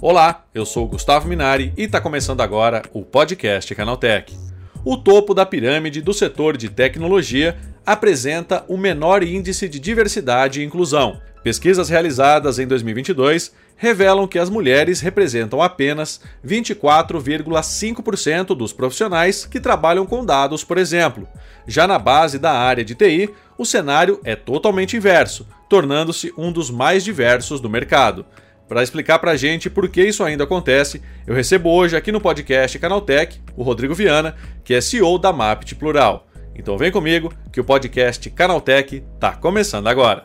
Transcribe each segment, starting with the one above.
Olá, eu sou Gustavo Minari e está começando agora o podcast Canaltech. O topo da pirâmide do setor de tecnologia apresenta o menor índice de diversidade e inclusão. Pesquisas realizadas em 2022 revelam que as mulheres representam apenas 24,5% dos profissionais que trabalham com dados, por exemplo. Já na base da área de TI, o cenário é totalmente inverso, tornando-se um dos mais diversos do mercado. Para explicar para a gente por que isso ainda acontece, eu recebo hoje aqui no podcast Canaltech o Rodrigo Viana, que é CEO da Mapt Plural. Então vem comigo que o podcast Canaltech está começando agora.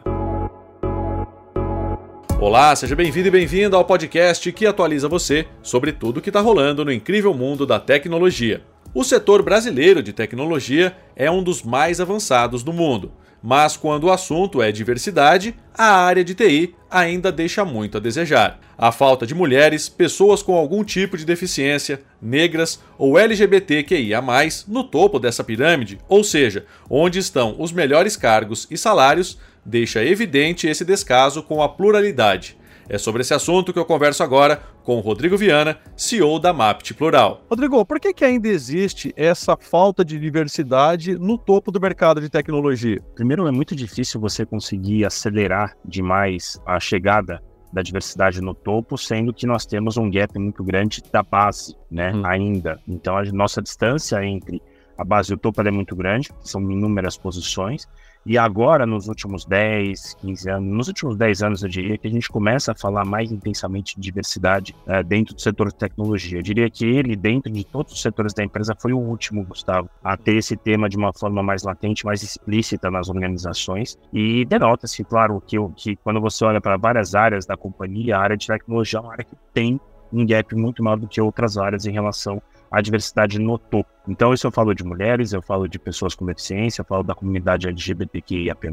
Olá, seja bem-vindo e bem-vinda ao podcast que atualiza você sobre tudo o que está rolando no incrível mundo da tecnologia. O setor brasileiro de tecnologia é um dos mais avançados do mundo. Mas quando o assunto é diversidade, a área de TI ainda deixa muito a desejar. A falta de mulheres, pessoas com algum tipo de deficiência, negras ou LGBTQIA, no topo dessa pirâmide, ou seja, onde estão os melhores cargos e salários, deixa evidente esse descaso com a pluralidade. É sobre esse assunto que eu converso agora com o Rodrigo Viana, CEO da Mapt Plural. Rodrigo, por que, que ainda existe essa falta de diversidade no topo do mercado de tecnologia? Primeiro, é muito difícil você conseguir acelerar demais a chegada da diversidade no topo, sendo que nós temos um gap muito grande da base, né, hum. ainda. Então, a nossa distância entre a base e o topo é muito grande, são inúmeras posições, e agora, nos últimos 10, 15 anos, nos últimos 10 anos, eu diria que a gente começa a falar mais intensamente de diversidade uh, dentro do setor de tecnologia. Eu diria que ele, dentro de todos os setores da empresa, foi o último, Gustavo, a ter esse tema de uma forma mais latente, mais explícita nas organizações. E denota-se, claro, que, que quando você olha para várias áreas da companhia, a área de tecnologia é uma área que tem um gap muito maior do que outras áreas em relação a diversidade no topo. Então, isso eu falo de mulheres, eu falo de pessoas com deficiência, eu falo da comunidade LGBTQIAP+,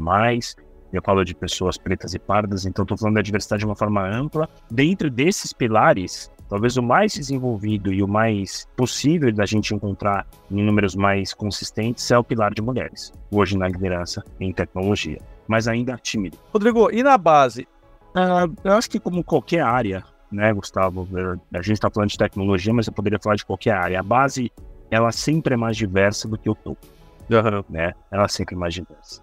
eu falo de pessoas pretas e pardas, então estou falando da diversidade de uma forma ampla. Dentro desses pilares, talvez o mais desenvolvido e o mais possível da gente encontrar em números mais consistentes é o pilar de mulheres, hoje na liderança em tecnologia, mas ainda tímido. Rodrigo, e na base? Uh, eu acho que como qualquer área, né, Gustavo? A gente está falando de tecnologia, mas eu poderia falar de qualquer área. A base, ela sempre é mais diversa do que o topo, uhum. né? Ela é sempre é mais diversa.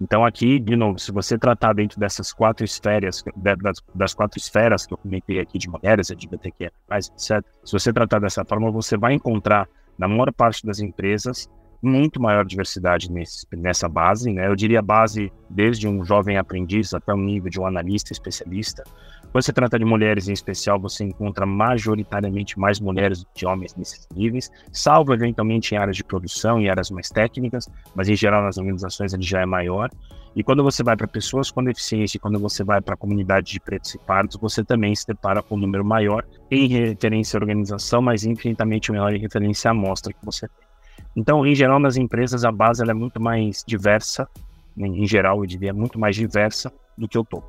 Então aqui, de novo, se você tratar dentro dessas quatro esferas, das, das quatro esferas que eu comentei aqui de mulheres, LGBTQ+, etc., se você tratar dessa forma, você vai encontrar, na maior parte das empresas, muito maior diversidade nesse, nessa base, né? Eu diria base desde um jovem aprendiz até o nível de um analista especialista. Quando se trata de mulheres em especial, você encontra majoritariamente mais mulheres do que homens nesses níveis, salvo eventualmente em áreas de produção e áreas mais técnicas, mas em geral nas organizações ele já é maior. E quando você vai para pessoas com deficiência, quando você vai para a comunidade de pretos e pardos, você também se depara com um número maior em referência à organização, mas infinitamente menor em referência à amostra que você tem. Então, em geral, nas empresas, a base é muito mais diversa, em geral, eu diria, muito mais diversa do que o topo.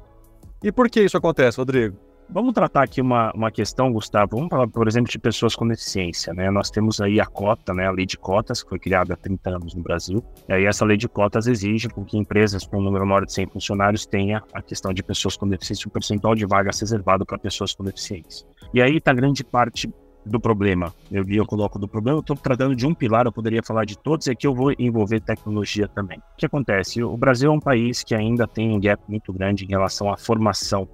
E por que isso acontece, Rodrigo? Vamos tratar aqui uma, uma questão, Gustavo. Vamos falar, por exemplo, de pessoas com deficiência. Né? Nós temos aí a cota, né? a lei de cotas, que foi criada há 30 anos no Brasil. E aí essa lei de cotas exige que empresas com um número maior de 100 funcionários tenha a questão de pessoas com deficiência, um percentual de vagas reservado para pessoas com deficiência. E aí está grande parte do problema. Eu, eu coloco do problema, eu estou tratando de um pilar, eu poderia falar de todos, e aqui eu vou envolver tecnologia também. O que acontece? O Brasil é um país que ainda tem um gap muito grande em relação à formação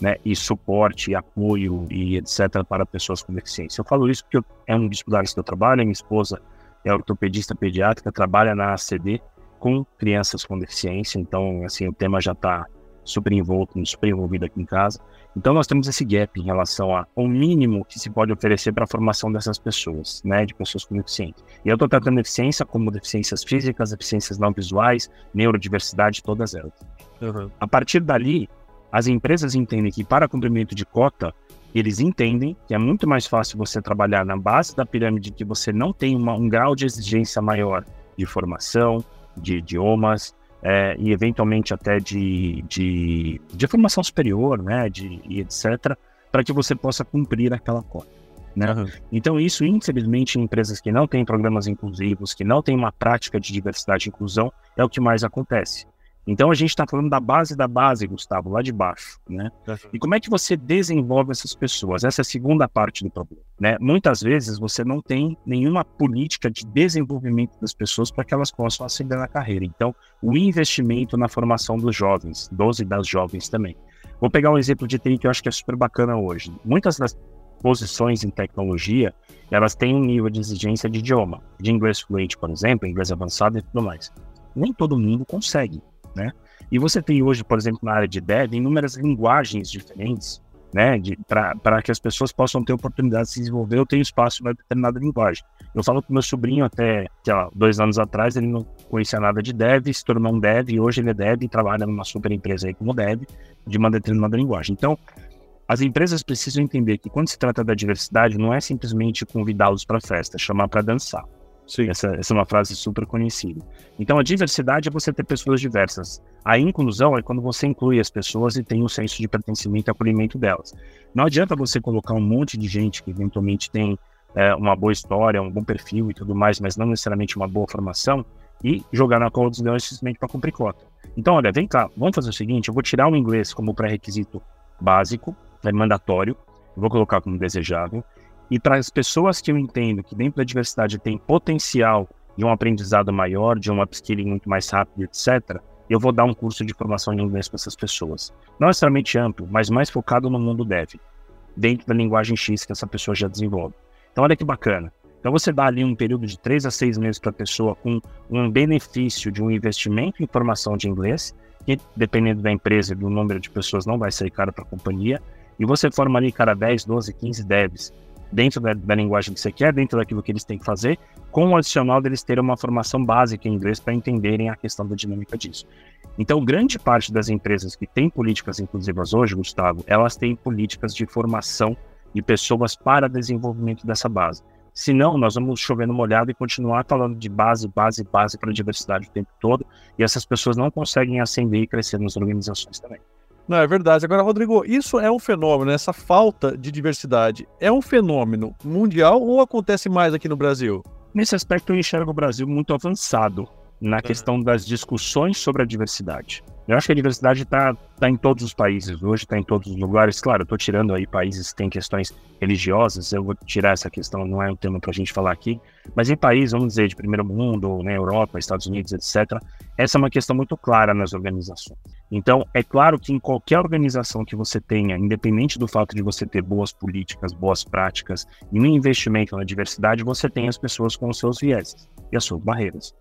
né, e suporte, e apoio e etc. para pessoas com deficiência. Eu falo isso porque eu, é um dos pilares que eu trabalho, minha esposa é ortopedista pediátrica, trabalha na ACD com crianças com deficiência, então assim, o tema já está super envolto, super envolvido aqui em casa. Então nós temos esse gap em relação ao mínimo que se pode oferecer para a formação dessas pessoas, né, de pessoas com deficiência. E eu estou tratando deficiência como deficiências físicas, deficiências não visuais, neurodiversidade, todas elas. Uhum. A partir dali, as empresas entendem que para cumprimento de cota, eles entendem que é muito mais fácil você trabalhar na base da pirâmide que você não tem uma, um grau de exigência maior de formação, de idiomas, é, e eventualmente até de, de, de formação superior, né, de, e etc., para que você possa cumprir aquela cota. Né? Uhum. Então, isso, infelizmente, em empresas que não têm programas inclusivos, que não têm uma prática de diversidade e inclusão, é o que mais acontece. Então a gente está falando da base da base, Gustavo, lá de baixo, né? E como é que você desenvolve essas pessoas? Essa é a segunda parte do problema, né? Muitas vezes você não tem nenhuma política de desenvolvimento das pessoas para que elas possam ascender na carreira. Então, o investimento na formação dos jovens, dos e das jovens também. Vou pegar um exemplo de TI que eu acho que é super bacana hoje. Muitas das posições em tecnologia, elas têm um nível de exigência de idioma, de inglês fluente, por exemplo, inglês avançado e tudo mais. Nem todo mundo consegue né? E você tem hoje, por exemplo, na área de dev, inúmeras linguagens diferentes, né, para que as pessoas possam ter oportunidade de se desenvolver, eu tenho espaço para determinada linguagem. Eu falo com meu sobrinho até, sei lá, dois anos atrás, ele não conhecia nada de dev, se tornou um dev, e hoje ele é dev e trabalha numa super empresa aí como dev, de uma determinada linguagem. Então, as empresas precisam entender que quando se trata da diversidade, não é simplesmente convidá-los para festa, chamar para dançar. Sim. Essa, essa é uma frase super conhecida. Então, a diversidade é você ter pessoas diversas. A inclusão é quando você inclui as pessoas e tem um senso de pertencimento e acolhimento delas. Não adianta você colocar um monte de gente que eventualmente tem é, uma boa história, um bom perfil e tudo mais, mas não necessariamente uma boa formação, e jogar na cola dos leões simplesmente para cumprir cota. Então, olha, vem cá, vamos fazer o seguinte: eu vou tirar o inglês como pré-requisito básico, é mandatório, vou colocar como desejável, e para as pessoas que eu entendo que dentro da diversidade tem potencial de um aprendizado maior, de um upskilling muito mais rápido, etc., eu vou dar um curso de formação em inglês para essas pessoas. Não necessariamente amplo, mas mais focado no mundo dev, dentro da linguagem X que essa pessoa já desenvolve. Então, olha que bacana. Então, você dá ali um período de três a seis meses para a pessoa com um benefício de um investimento em formação de inglês, que, dependendo da empresa e do número de pessoas, não vai sair caro para a companhia, e você forma ali, cara, 10, 12, 15 devs dentro da, da, linguagem que você quer, dentro daquilo que eles têm que fazer, com o adicional deles terem uma formação básica em inglês para entenderem a questão da dinâmica disso. Então, grande parte das empresas que têm políticas inclusivas hoje, Gustavo, elas têm políticas de formação de pessoas para desenvolvimento dessa base. Senão, nós vamos chover no molhado e continuar falando de base, base, base para a diversidade o tempo todo, e essas pessoas não conseguem ascender e crescer nas organizações também. Não, é verdade. Agora, Rodrigo, isso é um fenômeno, essa falta de diversidade é um fenômeno mundial ou acontece mais aqui no Brasil? Nesse aspecto, eu enxergo o Brasil muito avançado na uhum. questão das discussões sobre a diversidade. Eu acho que a diversidade está tá em todos os países hoje, está em todos os lugares. Claro, eu estou tirando aí países que têm questões religiosas, eu vou tirar essa questão, não é um tema para a gente falar aqui. Mas em países, vamos dizer, de primeiro mundo, né, Europa, Estados Unidos, etc., essa é uma questão muito clara nas organizações. Então, é claro que em qualquer organização que você tenha, independente do fato de você ter boas políticas, boas práticas e um investimento na diversidade, você tem as pessoas com os seus vieses e as suas barreiras.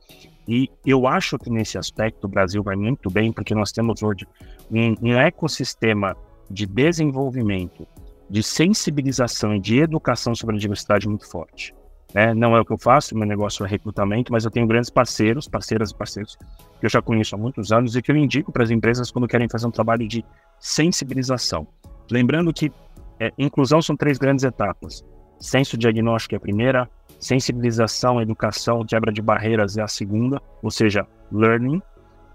E eu acho que nesse aspecto o Brasil vai muito bem, porque nós temos hoje um, um ecossistema de desenvolvimento, de sensibilização e de educação sobre a diversidade muito forte. Né? Não é o que eu faço, meu negócio é recrutamento, mas eu tenho grandes parceiros, parceiras e parceiros que eu já conheço há muitos anos e que eu indico para as empresas quando querem fazer um trabalho de sensibilização. Lembrando que é, inclusão são três grandes etapas: senso diagnóstico é a primeira, sensibilização, educação, quebra de barreiras é a segunda, ou seja, learning.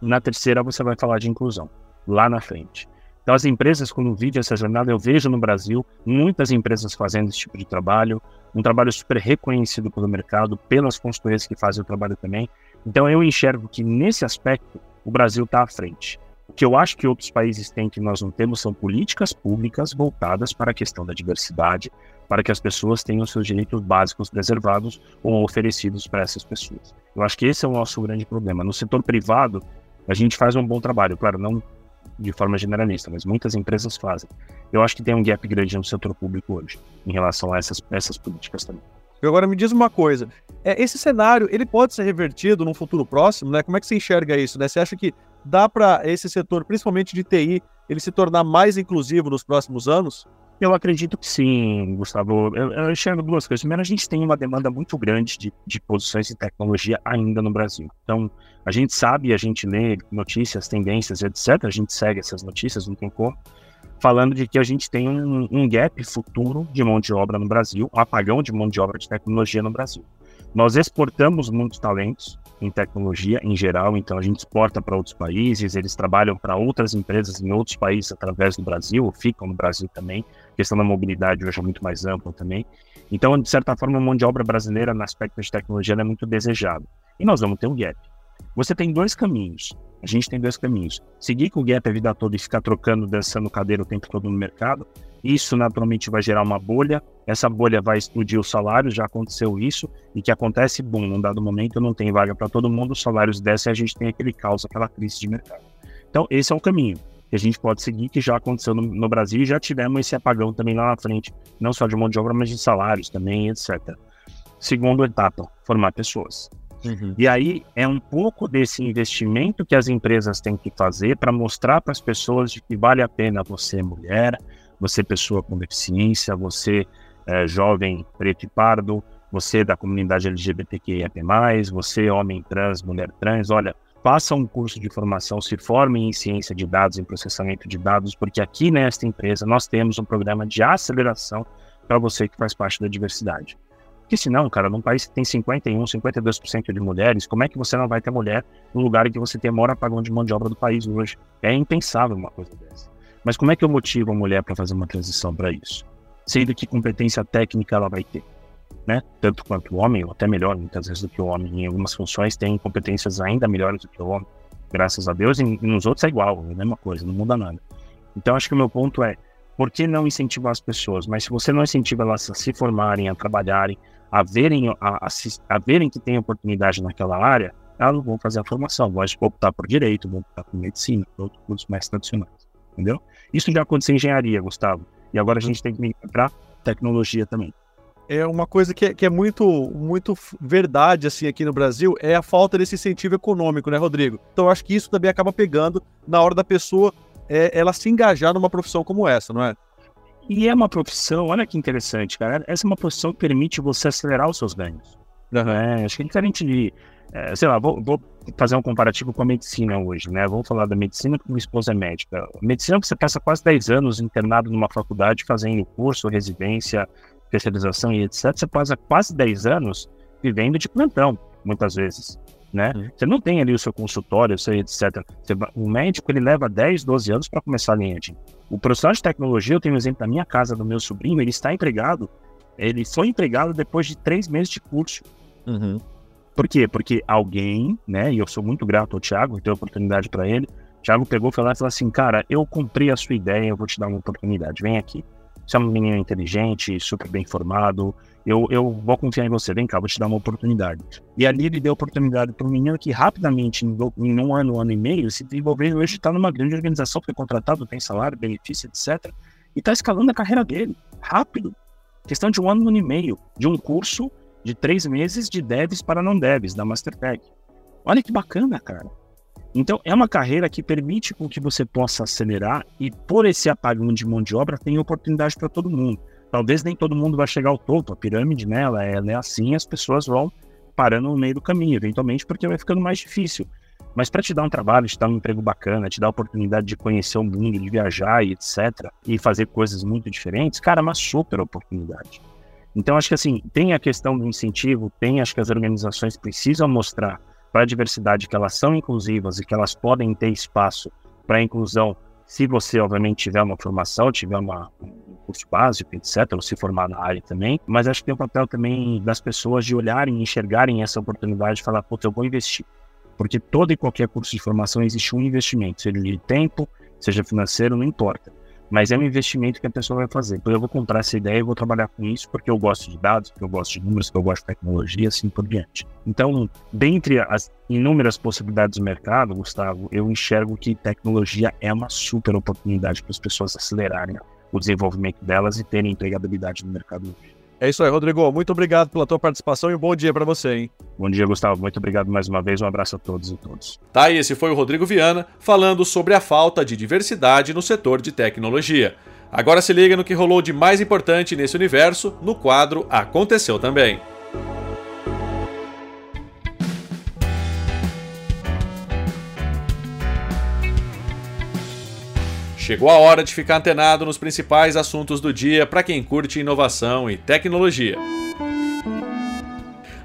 Na terceira você vai falar de inclusão, lá na frente. Então, as empresas, quando vivem essa jornada, eu vejo no Brasil muitas empresas fazendo esse tipo de trabalho, um trabalho super reconhecido pelo mercado, pelas consultorias que fazem o trabalho também. Então, eu enxergo que nesse aspecto o Brasil está à frente. O que eu acho que outros países têm que nós não temos são políticas públicas voltadas para a questão da diversidade, para que as pessoas tenham seus direitos básicos preservados ou oferecidos para essas pessoas. Eu acho que esse é o nosso grande problema. No setor privado, a gente faz um bom trabalho, claro, não de forma generalista, mas muitas empresas fazem. Eu acho que tem um gap grande no setor público hoje, em relação a essas, essas políticas também. Agora me diz uma coisa, é, esse cenário ele pode ser revertido num futuro próximo, né? Como é que você enxerga isso, né? Você acha que dá para esse setor, principalmente de TI, ele se tornar mais inclusivo nos próximos anos? Eu acredito que sim, Gustavo. Eu, eu enxergo duas coisas. Primeiro, a gente tem uma demanda muito grande de, de posições de tecnologia ainda no Brasil. Então, a gente sabe, a gente lê notícias, tendências, etc. A gente segue essas notícias, não tem como. Falando de que a gente tem um, um gap futuro de mão de obra no Brasil, um apagão de mão de obra de tecnologia no Brasil. Nós exportamos muitos talentos em tecnologia em geral, então a gente exporta para outros países, eles trabalham para outras empresas em outros países através do Brasil, ou ficam no Brasil também. A questão da mobilidade hoje é muito mais ampla também. Então, de certa forma, a mão de obra brasileira no aspecto de tecnologia é muito desejada. E nós vamos ter um gap. Você tem dois caminhos. A gente tem dois caminhos. Seguir com o gap a vida toda e ficar trocando, dançando cadeira o tempo todo no mercado. Isso naturalmente vai gerar uma bolha. Essa bolha vai explodir os salários. Já aconteceu isso. E que acontece, bom, num dado momento não tem vaga para todo mundo, os salários descem e a gente tem aquele caos, aquela crise de mercado. Então, esse é o caminho que a gente pode seguir, que já aconteceu no, no Brasil e já tivemos esse apagão também lá na frente, não só de mão de obra, mas de salários também, etc. Segunda etapa, formar pessoas. Uhum. E aí é um pouco desse investimento que as empresas têm que fazer para mostrar para as pessoas de que vale a pena você mulher, você pessoa com deficiência, você é, jovem preto e pardo, você da comunidade LGBTQIA+, você homem trans, mulher trans, olha, faça um curso de formação, se forme em ciência de dados, em processamento de dados, porque aqui nesta empresa nós temos um programa de aceleração para você que faz parte da diversidade. Porque senão, cara, num país que tem 51, 52% de mulheres, como é que você não vai ter mulher no lugar em que você tem maior apagão de mão de obra do país hoje? É impensável uma coisa dessa. Mas como é que eu motivo a mulher para fazer uma transição para isso? Sendo que competência técnica ela vai ter, né? Tanto quanto o homem, ou até melhor muitas vezes do que o homem. Em algumas funções tem competências ainda melhores do que o homem, graças a Deus, e nos outros é igual, é a mesma coisa, não muda nada. Então acho que o meu ponto é, por que não incentivar as pessoas? Mas se você não incentiva elas a se formarem, a trabalharem, a verem, a, a, a verem que tem oportunidade naquela área, elas vão fazer a formação, vão optar por direito, vão optar por medicina, por outros cursos mais tradicionais, entendeu? Isso já aconteceu em engenharia, Gustavo, e agora a gente tem que migrar para tecnologia também. É uma coisa que é, que é muito, muito verdade assim aqui no Brasil é a falta desse incentivo econômico, né, Rodrigo? Então acho que isso também acaba pegando na hora da pessoa é, ela se engajar numa profissão como essa, não é? E é uma profissão, olha que interessante, cara. Essa é uma profissão que permite você acelerar os seus ganhos. Uhum. É, acho que é diferente de. É, sei lá, vou, vou, fazer um comparativo com a medicina hoje, né? Vamos falar da medicina porque minha esposa é médica. A medicina você passa quase 10 anos internado numa faculdade fazendo curso, residência, especialização e etc. Você passa quase 10 anos vivendo de plantão, muitas vezes né? Uhum. Você não tem ali o seu consultório, seu etc. Você, o médico, ele leva 10, 12 anos para começar a linha de. O profissional de tecnologia, eu tenho um exemplo da minha casa, do meu sobrinho, ele está empregado, ele foi empregado depois de três meses de curso. Uhum. Por quê? Porque alguém, né, e eu sou muito grato ao Thiago, deu oportunidade para ele, Thiago pegou foi lá e falou assim, cara, eu comprei a sua ideia, eu vou te dar uma oportunidade, vem aqui. Você é um menino inteligente, super bem formado, eu, eu vou confiar em você, vem cá, vou te dar uma oportunidade. E ali ele deu oportunidade para um menino que rapidamente, em, em um ano, um ano e meio, se desenvolveu hoje está numa grande organização, foi contratado, tem salário, benefício, etc. E está escalando a carreira dele, rápido. Questão de um ano, um ano e meio, de um curso de três meses de devs para não devs, da Masterpack. Olha que bacana, cara. Então, é uma carreira que permite com que você possa acelerar e, por esse apagão de mão de obra, tem oportunidade para todo mundo. Talvez nem todo mundo vai chegar ao topo, a pirâmide, né, ela é, ela é assim, as pessoas vão parando no meio do caminho, eventualmente, porque vai ficando mais difícil. Mas para te dar um trabalho, te dar um emprego bacana, te dar a oportunidade de conhecer o mundo, de viajar e etc., e fazer coisas muito diferentes, cara, é uma super oportunidade. Então, acho que assim, tem a questão do incentivo, tem, acho que as organizações precisam mostrar para a diversidade que elas são inclusivas e que elas podem ter espaço para inclusão, se você, obviamente, tiver uma formação, tiver uma, um curso básico, etc., ou se formar na área também. Mas acho que tem o papel também das pessoas de olharem, enxergarem essa oportunidade e falar, puta, eu vou investir. Porque todo e qualquer curso de formação existe um investimento, seja de tempo, seja financeiro, não importa mas é um investimento que a pessoa vai fazer. Então, eu vou comprar essa ideia e vou trabalhar com isso porque eu gosto de dados, porque eu gosto de números, porque eu gosto de tecnologia, assim por diante. Então, dentre as inúmeras possibilidades do mercado, Gustavo, eu enxergo que tecnologia é uma super oportunidade para as pessoas acelerarem o desenvolvimento delas e terem empregabilidade no mercado hoje. É isso aí, Rodrigo. Muito obrigado pela tua participação e um bom dia para você, hein? Bom dia, Gustavo. Muito obrigado mais uma vez. Um abraço a todos e todos. Tá, e esse foi o Rodrigo Viana falando sobre a falta de diversidade no setor de tecnologia. Agora se liga no que rolou de mais importante nesse universo no quadro Aconteceu Também. Chegou a hora de ficar antenado nos principais assuntos do dia para quem curte inovação e tecnologia.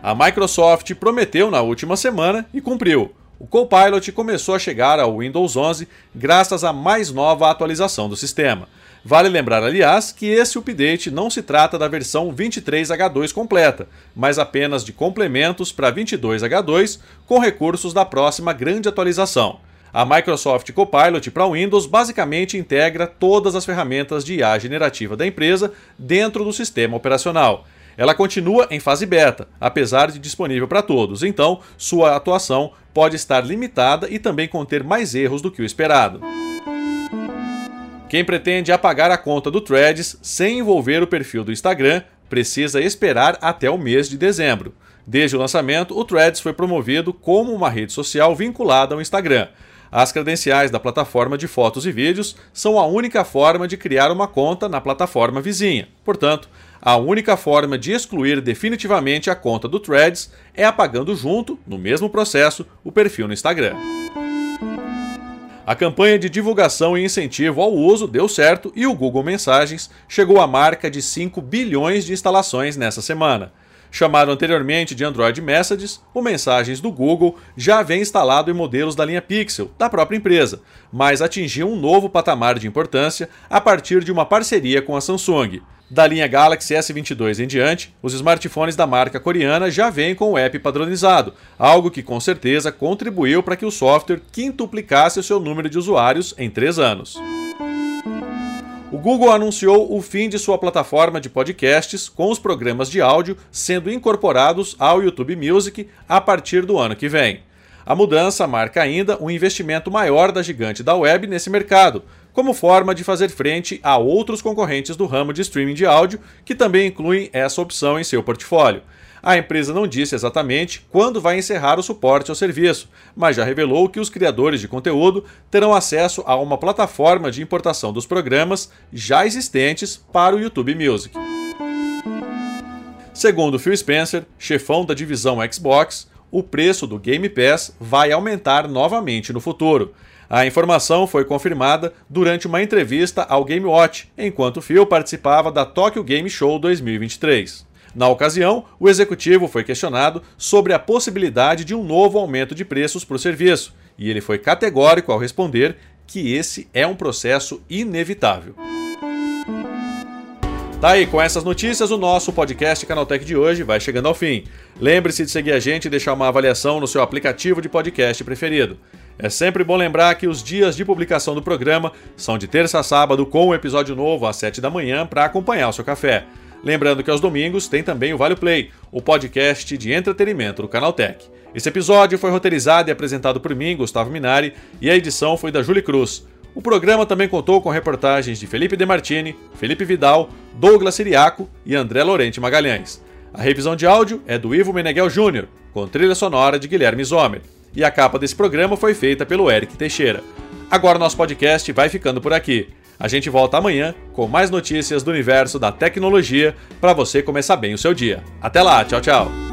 A Microsoft prometeu na última semana e cumpriu. O Copilot começou a chegar ao Windows 11 graças à mais nova atualização do sistema. Vale lembrar, aliás, que esse update não se trata da versão 23H2 completa, mas apenas de complementos para 22H2 com recursos da próxima grande atualização. A Microsoft Copilot para Windows basicamente integra todas as ferramentas de IA generativa da empresa dentro do sistema operacional. Ela continua em fase beta, apesar de disponível para todos, então sua atuação pode estar limitada e também conter mais erros do que o esperado. Quem pretende apagar a conta do Threads sem envolver o perfil do Instagram precisa esperar até o mês de dezembro. Desde o lançamento, o Threads foi promovido como uma rede social vinculada ao Instagram. As credenciais da plataforma de fotos e vídeos são a única forma de criar uma conta na plataforma vizinha. Portanto, a única forma de excluir definitivamente a conta do Threads é apagando junto, no mesmo processo, o perfil no Instagram. A campanha de divulgação e incentivo ao uso deu certo e o Google Mensagens chegou à marca de 5 bilhões de instalações nessa semana. Chamado anteriormente de Android Messages, o Mensagens do Google já vem instalado em modelos da linha Pixel, da própria empresa, mas atingiu um novo patamar de importância a partir de uma parceria com a Samsung. Da linha Galaxy S22 em diante, os smartphones da marca coreana já vêm com o app padronizado, algo que com certeza contribuiu para que o software quintuplicasse o seu número de usuários em três anos. O Google anunciou o fim de sua plataforma de podcasts, com os programas de áudio sendo incorporados ao YouTube Music a partir do ano que vem. A mudança marca ainda um investimento maior da gigante da web nesse mercado, como forma de fazer frente a outros concorrentes do ramo de streaming de áudio que também incluem essa opção em seu portfólio. A empresa não disse exatamente quando vai encerrar o suporte ao serviço, mas já revelou que os criadores de conteúdo terão acesso a uma plataforma de importação dos programas já existentes para o YouTube Music. Segundo Phil Spencer, chefão da divisão Xbox, o preço do Game Pass vai aumentar novamente no futuro. A informação foi confirmada durante uma entrevista ao Game Watch, enquanto Phil participava da Tokyo Game Show 2023. Na ocasião, o executivo foi questionado sobre a possibilidade de um novo aumento de preços para o serviço, e ele foi categórico ao responder que esse é um processo inevitável. Tá aí, com essas notícias, o nosso podcast Canaltech de hoje vai chegando ao fim. Lembre-se de seguir a gente e deixar uma avaliação no seu aplicativo de podcast preferido. É sempre bom lembrar que os dias de publicação do programa são de terça a sábado, com um episódio novo às 7 da manhã para acompanhar o seu café. Lembrando que aos domingos tem também o Vale Play, o podcast de entretenimento do Canaltech. Esse episódio foi roteirizado e apresentado por mim, Gustavo Minari, e a edição foi da Julie Cruz. O programa também contou com reportagens de Felipe Demartini, Felipe Vidal, Douglas Siriaco e André Lorente Magalhães. A revisão de áudio é do Ivo Meneghel Jr., com trilha sonora de Guilherme Zomer. E a capa desse programa foi feita pelo Eric Teixeira. Agora nosso podcast vai ficando por aqui. A gente volta amanhã com mais notícias do universo da tecnologia para você começar bem o seu dia. Até lá, tchau, tchau.